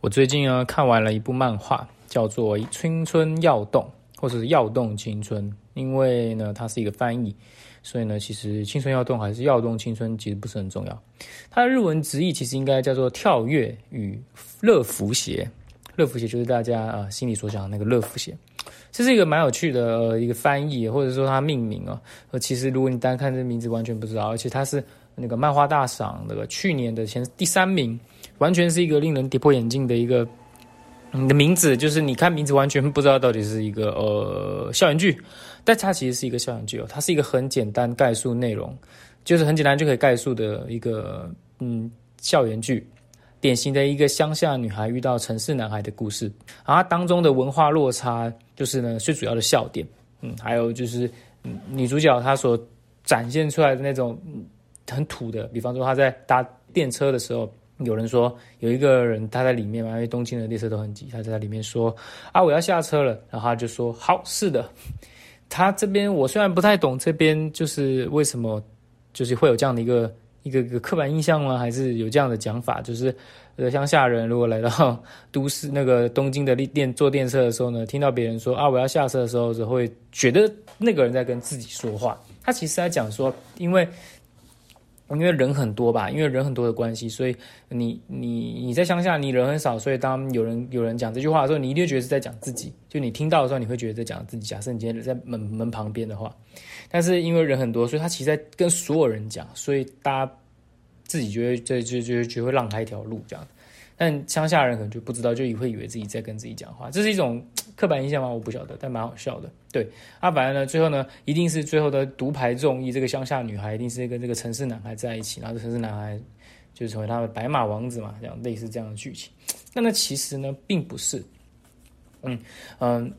我最近呢看完了一部漫画，叫做《青春要动》或者是《耀动青春》。因为呢，它是一个翻译，所以呢，其实“青春要动”还是“要动青春”其实不是很重要。它的日文直译其实应该叫做“跳跃与乐福鞋”。乐福鞋就是大家啊心里所想的那个乐福鞋。这是一个蛮有趣的一个翻译，或者说它命名啊。呃，其实如果你单看这名字，完全不知道。而且它是那个漫画大赏那个去年的前第三名。完全是一个令人跌破眼镜的一个，你的名字就是你看名字完全不知道到底是一个呃校园剧，但它其实是一个校园剧哦，它是一个很简单概述内容，就是很简单就可以概述的一个嗯校园剧，典型的一个乡下女孩遇到城市男孩的故事，然后当中的文化落差就是呢最主要的笑点，嗯，还有就是女主角她所展现出来的那种很土的，比方说她在搭电车的时候。有人说有一个人他在里面嘛，因为东京的列车都很挤，他在里面说啊我要下车了，然后他就说好是的，他这边我虽然不太懂这边就是为什么就是会有这样的一个一个个刻板印象呢，还是有这样的讲法，就是呃乡下人如果来到都市那个东京的电坐电车的时候呢，听到别人说啊我要下车的时候，只会觉得那个人在跟自己说话，他其实在讲说因为。因为人很多吧，因为人很多的关系，所以你你你在乡下，你人很少，所以当有人有人讲这句话的时候，你一定觉得是在讲自己。就你听到的时候，你会觉得在讲自己。假设你今天在门门旁边的话，但是因为人很多，所以他其实在跟所有人讲，所以大家自己就会这就就就会让开一条路这样。但乡下人可能就不知道，就以会以为自己在跟自己讲话，这是一种刻板印象吗？我不晓得，但蛮好笑的。对，阿白呢，最后呢，一定是最后的独排众议，这个乡下女孩一定是跟这个城市男孩在一起，然后这城市男孩就成为他的白马王子嘛，这样类似这样的剧情。那那其实呢，并不是。嗯嗯，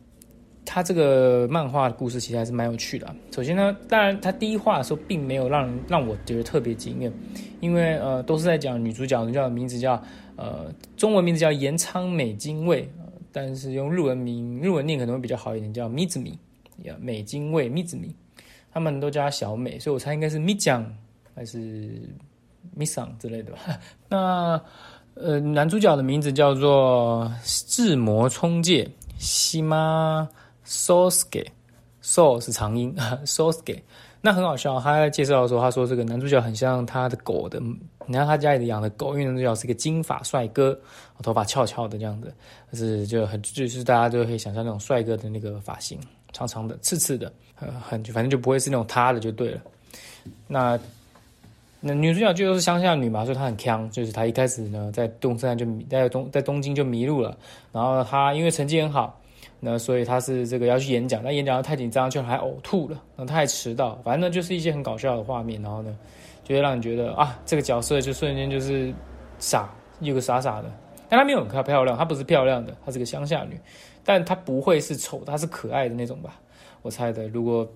他这个漫画的故事其实还是蛮有趣的。首先呢，当然他第一话的时候并没有让让我觉得特别惊艳，因为呃，都是在讲女主角，女主角的名字叫。呃，中文名字叫岩仓美津卫，但是用日文名日文念可能会比较好一点，叫米子米呀，美津卫米子米，他们都叫她小美，所以我猜应该是米酱还是米桑之类的吧。那呃，男主角的名字叫做智魔冲介西马 Sosuke，So 是长音 Sosuke。那很好笑，他在介绍的时候，他说这个男主角很像他的狗的，你看他家里的养的狗，因为男主角是一个金发帅哥，头发翘翘的这样子，是就很就是大家都可以想象那种帅哥的那个发型，长长的、刺刺的，呃，很反正就不会是那种塌的就对了。那那女主角就是乡下女嘛，所以她很强，就是她一开始呢在东山就在东在东京就迷路了，然后她因为成绩很好。那所以他是这个要去演讲，那演讲太紧张，就还呕吐了，然后他还迟到，反正呢就是一些很搞笑的画面，然后呢就会让你觉得啊，这个角色就瞬间就是傻，有个傻傻的，但他没有很漂亮，她不是漂亮的，她是个乡下女，但她不会是丑，她是可爱的那种吧？我猜的，如果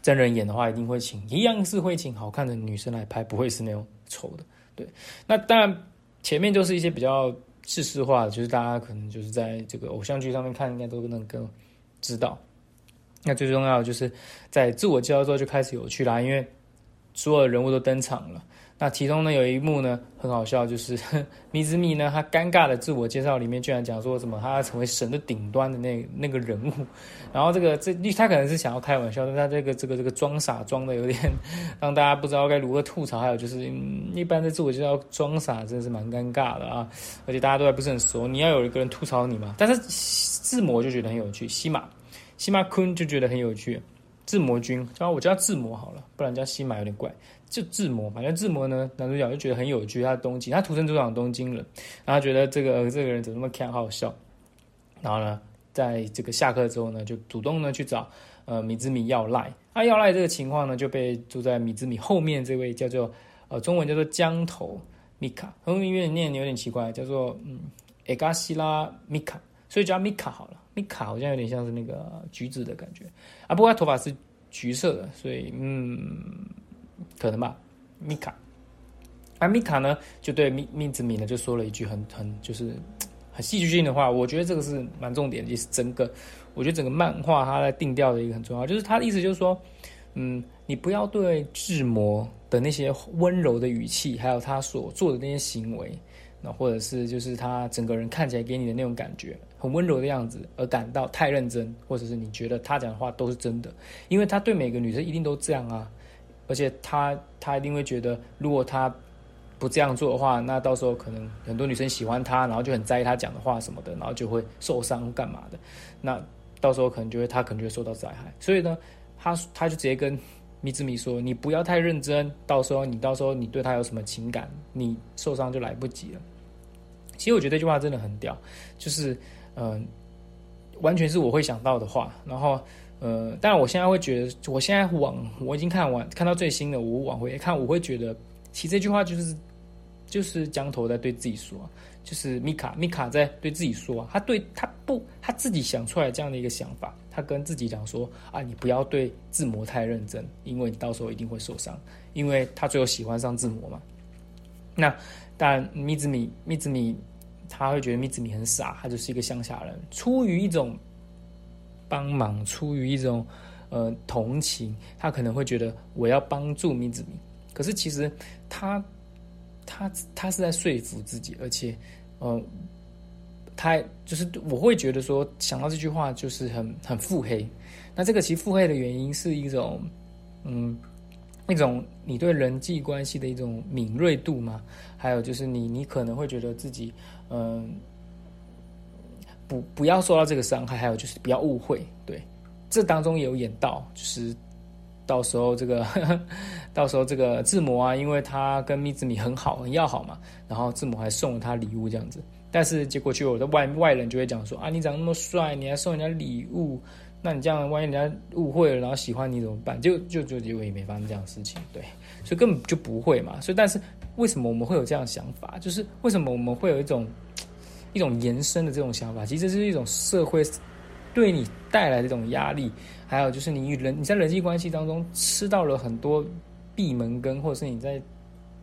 真人演的话，一定会请一样是会请好看的女生来拍，不会是那种丑的。对，那当然前面就是一些比较。事实化的，就是大家可能就是在这个偶像剧上面看，应该都能够知道。那最重要的就是在自我介绍之后就开始有趣啦，因为所有的人物都登场了。那其中呢有一幕呢很好笑，就是 米子米呢他尴尬的自我介绍里面居然讲说什么他要成为神的顶端的那那个人物，然后这个这他可能是想要开玩笑，但他这个这个这个装傻装的有点让大家不知道该如何吐槽。还有就是一般的自我介绍装傻真的是蛮尴尬的啊，而且大家都还不是很熟，你要有一个人吐槽你嘛。但是自魔就觉得很有趣，西马西马坤就觉得很有趣，自魔君叫我叫自魔好了，不然叫西马有点怪。就自魔，反正自魔呢，男主角就觉得很有趣。他东京，他土生土长东京人，然后觉得这个这个人怎么那么看好笑。然后呢，在这个下课之后呢，就主动呢去找呃米之米要赖。他要赖这个情况呢，就被住在米之米后面这位叫做呃中文叫做江头米卡，后面有点念有点奇怪，叫做嗯埃嘎西拉米卡，所以叫米卡好了。米卡好像有点像是那个橘子的感觉啊，不过他头发是橘色的，所以嗯。可能吧，米卡，而米卡呢，就对米米子米呢，就说了一句很很就是很戏剧性的话。我觉得这个是蛮重点，也是整个我觉得整个漫画它在定调的一个很重要，就是他的意思就是说，嗯，你不要对智魔的那些温柔的语气，还有他所做的那些行为，那或者是就是他整个人看起来给你的那种感觉很温柔的样子，而感到太认真，或者是你觉得他讲的话都是真的，因为他对每个女生一定都这样啊，而且他他一定会觉得，如果他不这样做的话，那到时候可能很多女生喜欢他，然后就很在意他讲的话什么的，然后就会受伤干嘛的，那到时候可能就会他可能就会受到灾害，所以呢，他他就直接跟。米子米说：“你不要太认真，到时候你到时候你对他有什么情感，你受伤就来不及了。”其实我觉得这句话真的很屌，就是嗯，完全是我会想到的话。然后呃，但我现在会觉得，我现在往我已经看完看到最新的，我往回看，我会觉得，其实这句话就是就是江头在对自己说。就是米卡，米卡在对自己说，他对他不，他自己想出来这样的一个想法，他跟自己讲说啊，你不要对自模太认真，因为你到时候一定会受伤，因为他最后喜欢上自模嘛。那但米子米，米子米，他会觉得米子米很傻，他就是一个乡下人，出于一种帮忙，出于一种呃同情，他可能会觉得我要帮助米子米，可是其实他。他他是在说服自己，而且，呃，他就是我会觉得说，想到这句话就是很很腹黑。那这个其实腹黑的原因是一种，嗯，一种你对人际关系的一种敏锐度嘛，还有就是你你可能会觉得自己，嗯，不不要受到这个伤害，还有就是不要误会，对，这当中也有演到，就是。到时候这个，到时候这个智摩啊，因为他跟蜜子米很好，很要好嘛，然后智摩还送了他礼物这样子。但是结果就有的外外人就会讲说啊，你长那么帅，你还送人家礼物，那你这样万一人家误会了，然后喜欢你怎么办？就就就结果也没发生这样的事情，对，所以根本就不会嘛。所以但是为什么我们会有这样的想法？就是为什么我们会有一种一种延伸的这种想法？其实是一种社会。对你带来的这种压力，还有就是你与人你在人际关系当中吃到了很多闭门羹，或者是你在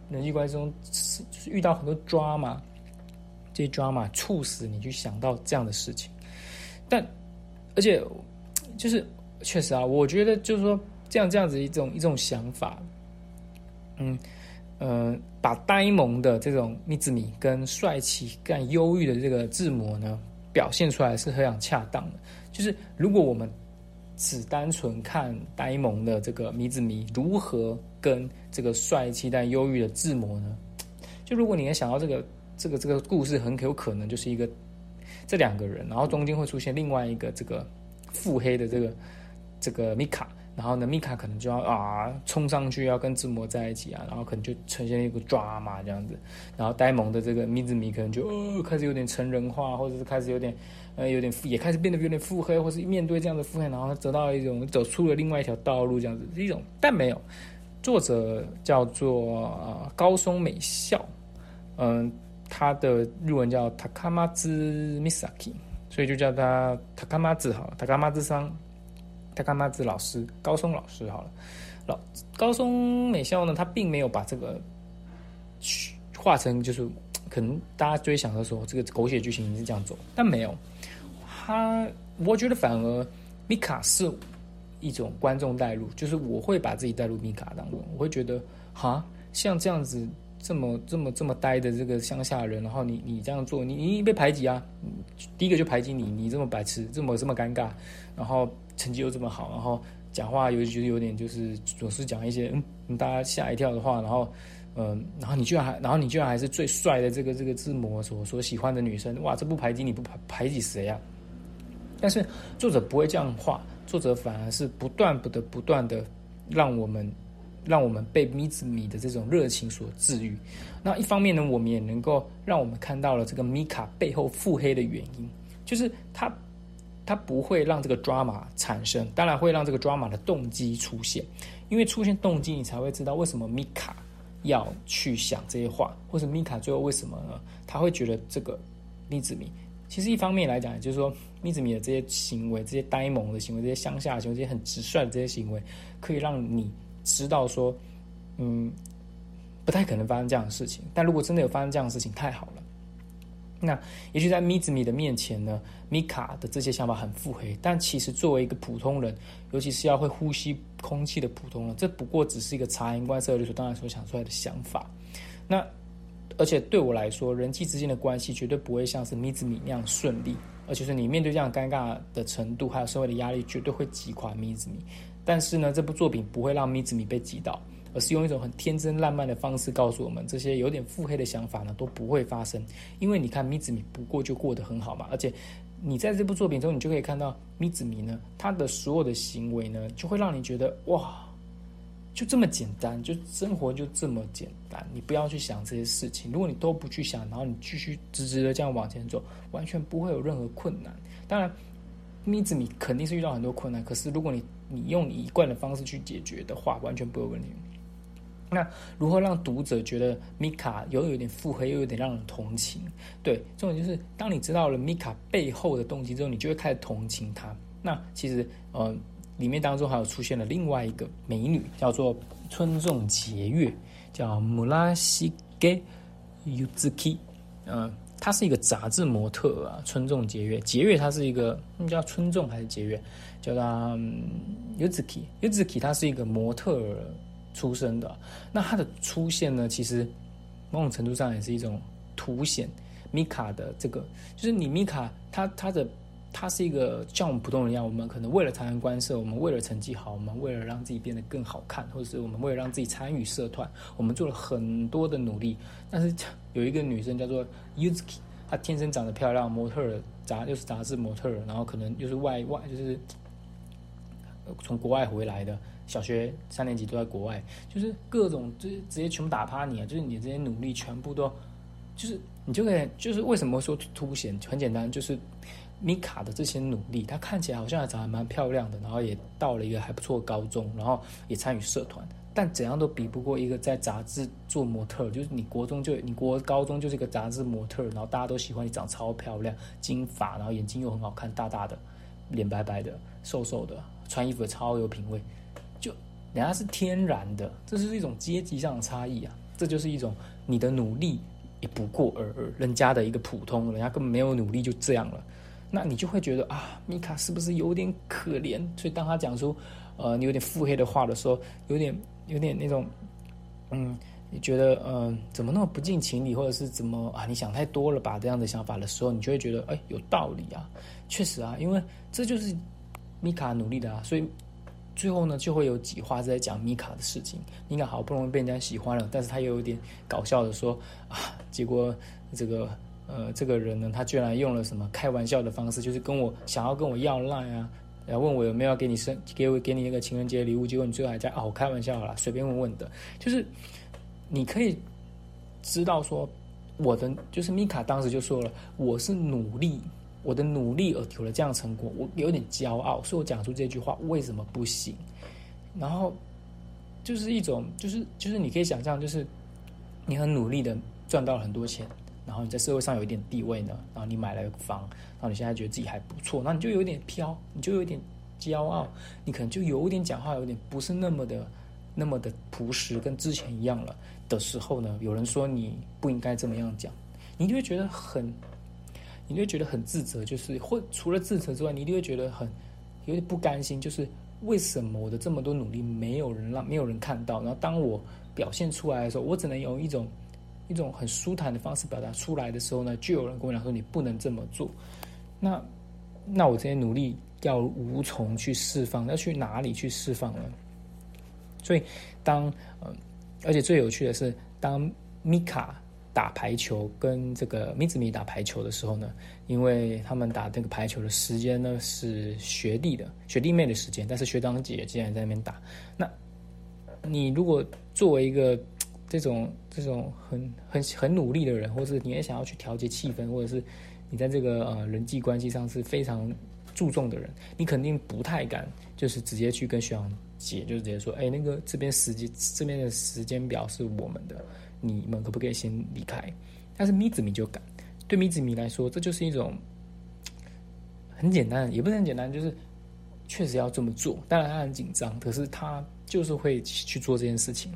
人际关系中是遇到很多 drama，这些 drama 促使你去想到这样的事情。但而且就是确实啊，我觉得就是说这样这样子一种一种想法，嗯呃，把呆萌的这种米子米跟帅气、更忧郁的这个字模呢表现出来是非常恰当的。就是如果我们只单纯看呆萌的这个米子迷如何跟这个帅气但忧郁的智魔呢？就如果你能想到这个这个这个故事，很有可能就是一个这两个人，然后中间会出现另外一个这个腹黑的这个这个米卡。然后呢，米卡可能就要啊冲上去要跟智摩在一起啊，然后可能就呈现一个抓嘛这样子。然后呆萌的这个米子米可能就呃开始有点成人化，或者是开始有点呃有点也开始变得有点腹黑，或是面对这样的腹黑，然后他得到一种走出了另外一条道路这样子一种。但没有，作者叫做高松美孝，嗯，他的日文叫 Takamazu Misaki，所以就叫他 Takamatsu 好了，Takamazu 桑。他干妈子老师高松老师好了，老高松美校呢，他并没有把这个画成就是可能大家就会想到说这个狗血剧情是这样走，但没有，他我觉得反而米卡是一种观众带入，就是我会把自己带入米卡当中，我会觉得哈像这样子这么这么这么呆的这个乡下人，然后你你这样做，你你被排挤啊，第一个就排挤你，你这么白痴，这么这么尴尬，然后。成绩又这么好，然后讲话有觉得有点就是总是讲一些嗯大家吓一跳的话，然后嗯，然后你居然还，然后你居然还是最帅的这个这个字模所所喜欢的女生，哇，这不排挤你不排排挤谁呀？但是作者不会这样画，作者反而是不断不得不断的让我们让我们被米子米的这种热情所治愈。那一方面呢，我们也能够让我们看到了这个米卡背后腹黑的原因，就是他。它不会让这个抓马产生，当然会让这个抓马的动机出现，因为出现动机，你才会知道为什么米卡要去想这些话，或者米卡最后为什么呢？他会觉得这个米子米，其实一方面来讲，就是说米子米的这些行为，这些呆萌的行为，这些乡下行为，这些很直率的这些行为，可以让你知道说，嗯，不太可能发生这样的事情。但如果真的有发生这样的事情，太好了。那也许在米子米的面前呢，米卡的这些想法很腹黑，但其实作为一个普通人，尤其是要会呼吸空气的普通人，这不过只是一个察言观色的时候当然所想出来的想法。那而且对我来说，人际之间的关系绝对不会像是咪子米那样顺利，而且是你面对这样尴尬的程度，还有社会的压力，绝对会击垮咪子米。但是呢，这部作品不会让咪子米被击倒，而是用一种很天真烂漫的方式告诉我们，这些有点腹黑的想法呢都不会发生。因为你看咪子米不过就过得很好嘛，而且你在这部作品中，你就可以看到咪子米呢，他的所有的行为呢，就会让你觉得哇。就这么简单，就生活就这么简单。你不要去想这些事情，如果你都不去想，然后你继续直直的这样往前走，完全不会有任何困难。当然，咪子米肯定是遇到很多困难，可是如果你你用你一贯的方式去解决的话，完全不会有问题。那如何让读者觉得米卡又有点腹黑，又有点让人同情？对，重点就是当你知道了米卡背后的动机之后，你就会开始同情他。那其实，呃。里面当中还有出现了另外一个美女，叫做村重节月，叫姆拉西给 Uzuki，嗯，她是一个杂志模特啊。村重节月，节月她是一个，叫村重还是节月？叫她 Uzuki，Uzuki 她是一个模特出生的。那她的出现呢，其实某种程度上也是一种凸显米卡的这个，就是你米卡她她的。他是一个像我们普通人一样，我们可能为了察言观色，我们为了成绩好，我们为了让自己变得更好看，或者是我们为了让自己参与社团，我们做了很多的努力。但是 有一个女生叫做 Yuzuki，她天生长得漂亮，模特杂又是杂志模特，然后可能又是外外就是从国外回来的，小学三年级都在国外，就是各种就是直接全部打趴你啊！就是你这些努力全部都就是你就可以就是为什么说凸显？很简单，就是。米卡的这些努力，她看起来好像还长得蛮漂亮的，然后也到了一个还不错高中，然后也参与社团，但怎样都比不过一个在杂志做模特，就是你国中就你国高中就是一个杂志模特，然后大家都喜欢你长超漂亮，金发，然后眼睛又很好看，大大的，脸白白的，瘦瘦的，穿衣服超有品味，人家是天然的，这是一种阶级上的差异啊，这就是一种你的努力也不过尔尔，人家的一个普通，人家根本没有努力就这样了。那你就会觉得啊，米卡是不是有点可怜？所以当他讲出，呃，你有点腹黑的话的时候，有点有点那种，嗯，你觉得，嗯，怎么那么不近情理，或者是怎么啊？你想太多了吧？这样的想法的时候，你就会觉得，哎，有道理啊，确实啊，因为这就是米卡努力的啊。所以最后呢，就会有几话在讲米卡的事情。米卡好不容易被人家喜欢了，但是他又有点搞笑的说啊，结果这个。呃，这个人呢，他居然用了什么开玩笑的方式，就是跟我想要跟我要赖啊，然后问我有没有要给你生给我给你那个情人节礼物，结果你最后还在哦，开玩笑啦，随便问问的，就是你可以知道说我的就是米卡当时就说了，我是努力我的努力而有了这样成果，我有点骄傲，所以我讲出这句话为什么不行？然后就是一种就是就是你可以想象，就是你很努力的赚到了很多钱。然后你在社会上有一点地位呢，然后你买了房，然后你现在觉得自己还不错，那你就有点飘，你就有点骄傲，你可能就有点讲话有点不是那么的那么的朴实，跟之前一样了的时候呢，有人说你不应该这么样讲，你就会觉得很，你就会觉得很自责，就是或除了自责之外，你一定会觉得很有点不甘心，就是为什么我的这么多努力没有人让没有人看到，然后当我表现出来的时候，我只能用一种。一种很舒坦的方式表达出来的时候呢，就有人跟我讲说你不能这么做。那那我这些努力要无从去释放，要去哪里去释放呢？所以当呃，而且最有趣的是，当米卡打排球跟这个米子米打排球的时候呢，因为他们打那个排球的时间呢是学弟的学弟妹的时间，但是学长姐竟然在那边打。那你如果作为一个这种这种很很很努力的人，或者你也想要去调节气氛，或者是你在这个呃人际关系上是非常注重的人，你肯定不太敢，就是直接去跟学长姐，就是直接说，哎，那个这边时间这边的时间表是我们的，你们可不可以先离开？但是咪子米就敢，对咪子米来说，这就是一种很简单，也不是很简单，就是确实要这么做。当然他很紧张，可是他就是会去做这件事情。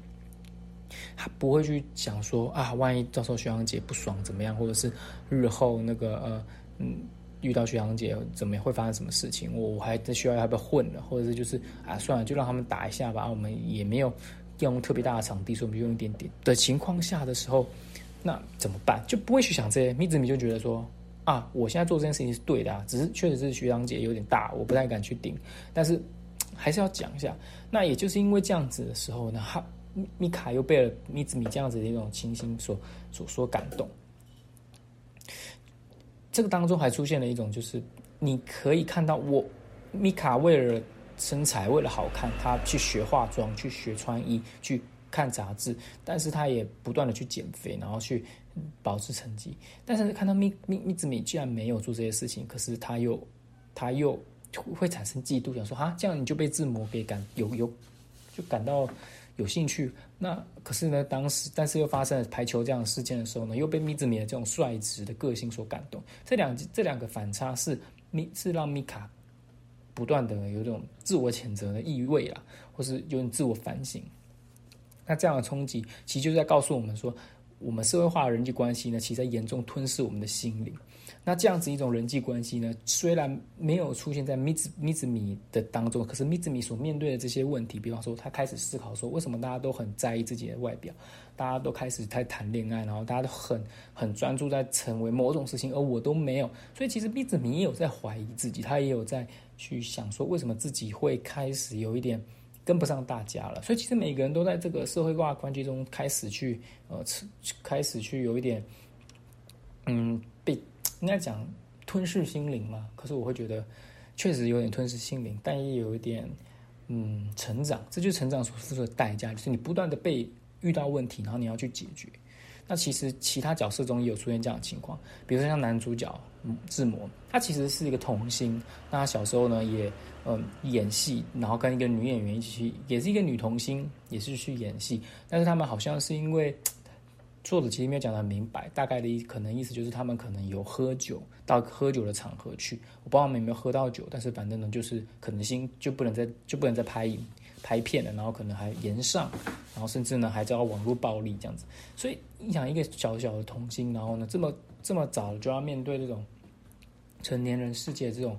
他不会去想说啊，万一到时候学长姐不爽怎么样，或者是日后那个呃嗯遇到学长姐怎么样会发生什么事情？我我还在学校要不要混了，或者是就是啊算了，就让他们打一下吧。我们也没有用特别大的场地，所以我们就用一点点的情况下的时候，那怎么办？就不会去想这些。米子米就觉得说啊，我现在做这件事情是对的啊，只是确实是学长姐有点大，我不太敢去顶，但是还是要讲一下。那也就是因为这样子的时候呢，哈米卡又被了米子米这样子的一种情形所所所感动。这个当中还出现了一种，就是你可以看到我米卡为了身材，为了好看，他去学化妆，去学穿衣，去。看杂志，但是他也不断的去减肥，然后去保持成绩。但是看到咪咪咪子米居然没有做这些事情，可是他又他又会产生嫉妒，想说啊，这样你就被自魔给感有有就感到有兴趣。那可是呢，当时但是又发生了排球这样的事件的时候呢，又被咪子米的这种率直的个性所感动。这两这两个反差是咪是让米卡不断的有这种自我谴责的意味啊，或是有点自我反省。那这样的冲击，其实就是在告诉我们说，我们社会化的人际关系呢，其实在严重吞噬我们的心灵。那这样子一种人际关系呢，虽然没有出现在米子米子米的当中，可是米子米所面对的这些问题，比方说他开始思考说，为什么大家都很在意自己的外表，大家都开始在谈恋爱，然后大家都很很专注在成为某种事情，而我都没有。所以其实米子米也有在怀疑自己，他也有在去想说，为什么自己会开始有一点。跟不上大家了，所以其实每个人都在这个社会化关系中开始去呃，开始去有一点，嗯，被应该讲吞噬心灵嘛。可是我会觉得确实有点吞噬心灵，但也有一点嗯成长，这就是成长所付出的代价，就是你不断的被遇到问题，然后你要去解决。那其实其他角色中也有出现这样的情况，比如说像男主角志摩，他其实是一个童星，那他小时候呢也。嗯，演戏，然后跟一个女演员一起去，也是一个女童星，也是去演戏。但是他们好像是因为 作者其实没有讲的很明白，大概的意可能意思就是他们可能有喝酒到喝酒的场合去，我不知道他们有没有喝到酒，但是反正呢就是可能性就不能再就不能再拍影拍片了，然后可能还延上，然后甚至呢还遭到网络暴力这样子。所以你想一个小小的童星，然后呢这么这么早就要面对这种成年人世界这种。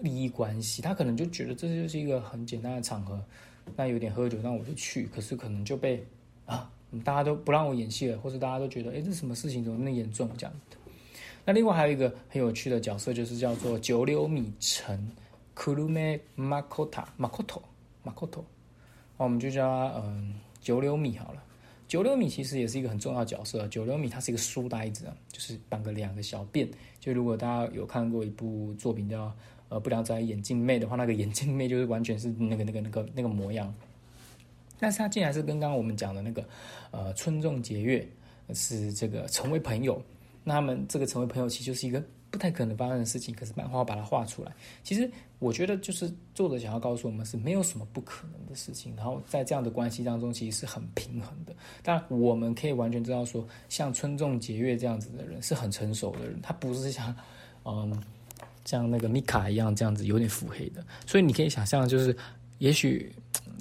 利益关系，他可能就觉得这就是一个很简单的场合，那有点喝酒，那我就去。可是可能就被啊，大家都不让我演戏了，或者大家都觉得，哎，这什么事情怎么那么严重这样子？那另外还有一个很有趣的角色，就是叫做九流米城 Kurume Makoto Makoto Makoto，我们就叫他嗯九流米好了。九流米其实也是一个很重要的角色。九流米他是一个书呆子啊，就是绑个两个小辫。就如果大家有看过一部作品叫。呃，不良仔眼镜妹的话，那个眼镜妹就是完全是那个、那个、那个、那个模样。但是他竟然是跟刚刚我们讲的那个，呃，春仲节月是这个成为朋友。那他们这个成为朋友，其实就是一个不太可能发生的事情。可是漫画把它画出来，其实我觉得就是作者想要告诉我们，是没有什么不可能的事情。然后在这样的关系当中，其实是很平衡的。但我们可以完全知道说，像村仲节月这样子的人是很成熟的人，他不是像，嗯。像那个米卡一样这样子有点腹黑的，所以你可以想象，就是也许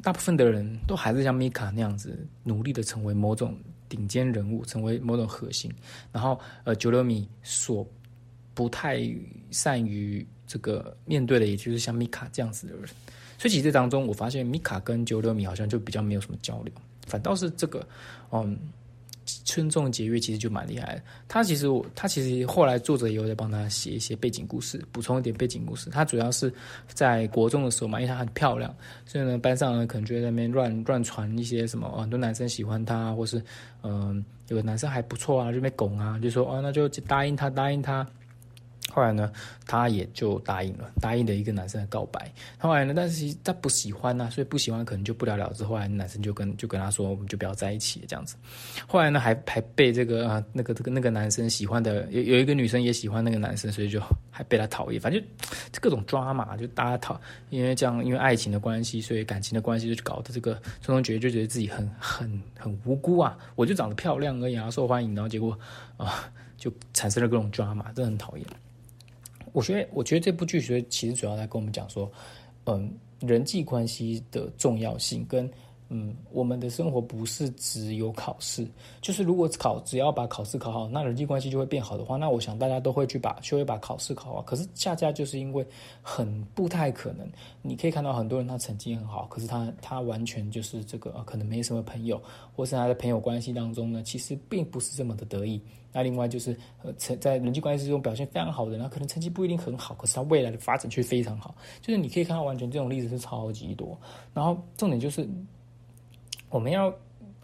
大部分的人都还是像米卡那样子努力的成为某种顶尖人物，成为某种核心。然后，呃，九六米所不太善于这个面对的，也就是像米卡这样子的人。所以，其实当中我发现米卡跟九六米好像就比较没有什么交流，反倒是这个，嗯。春种节约其实就蛮厉害的。他其实我他其实后来作者也有在帮他写一些背景故事，补充一点背景故事。他主要是在国中的时候嘛，因为他很漂亮，所以呢班上呢可能就在那边乱乱传一些什么，很多男生喜欢他，或是嗯有个男生还不错啊，就被拱啊，就说哦那就答应他答应他。后来呢，他也就答应了，答应了一个男生的告白。后来呢，但是其实他不喜欢呐，所以不喜欢可能就不了了之。后来男生就跟就跟他说，我们就不要在一起这样子。后来呢，还还被这个啊那个这个那个男生喜欢的有有一个女生也喜欢那个男生，所以就还被他讨厌。反正就各种抓嘛，就大家讨，因为这样因为爱情的关系，所以感情的关系就搞得这个春中觉得就觉得自己很很很无辜啊，我就长得漂亮而已啊，受欢迎，然后结果啊就产生了各种抓嘛，真的很讨厌。我觉得，我觉得这部剧其实主要在跟我们讲说，嗯，人际关系的重要性跟嗯，我们的生活不是只有考试，就是如果考只要把考试考好，那人际关系就会变好的话，那我想大家都会去把就会把考试考好。可是恰恰就是因为很不太可能，你可以看到很多人他成绩很好，可是他他完全就是这个可能没什么朋友，或是他的朋友关系当中呢，其实并不是这么的得意。那另外就是呃成在人际关系之中表现非常好的，那可能成绩不一定很好，可是他未来的发展却非常好。就是你可以看到完全这种例子是超级多。然后重点就是。我们要，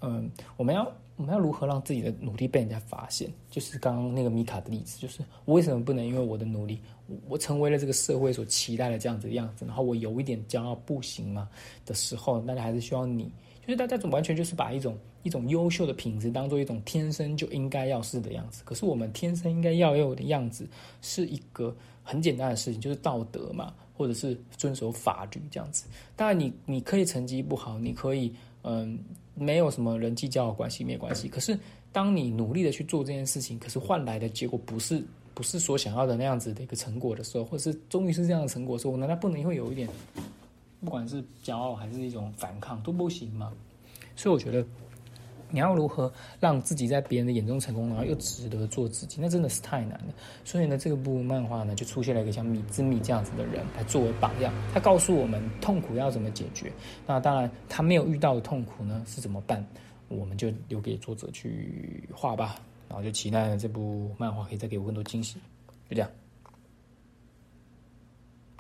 嗯，我们要，我们要如何让自己的努力被人家发现？就是刚刚那个米卡的例子，就是我为什么不能因为我的努力，我成为了这个社会所期待的这样子的样子，然后我有一点骄傲不行吗？的时候，大家还是需要你，就是大家总完全就是把一种一种优秀的品质当做一种天生就应该要是的样子。可是我们天生应该要有的样子，是一个很简单的事情，就是道德嘛，或者是遵守法律这样子。当然，你你可以成绩不好，你可以。嗯，没有什么人际交往关系，没关系。可是，当你努力的去做这件事情，可是换来的结果不是不是所想要的那样子的一个成果的时候，或是终于是这样的成果的时候，难道不能会有一点，不管是骄傲还是一种反抗都不行吗？所以我觉得。你要如何让自己在别人的眼中成功，然后又值得做自己？那真的是太难了。所以呢，这部漫画呢，就出现了一个像米之米这样子的人来作为榜样。他告诉我们痛苦要怎么解决。那当然，他没有遇到的痛苦呢是怎么办？我们就留给作者去画吧。然后就期待这部漫画可以再给我更多惊喜。就这样。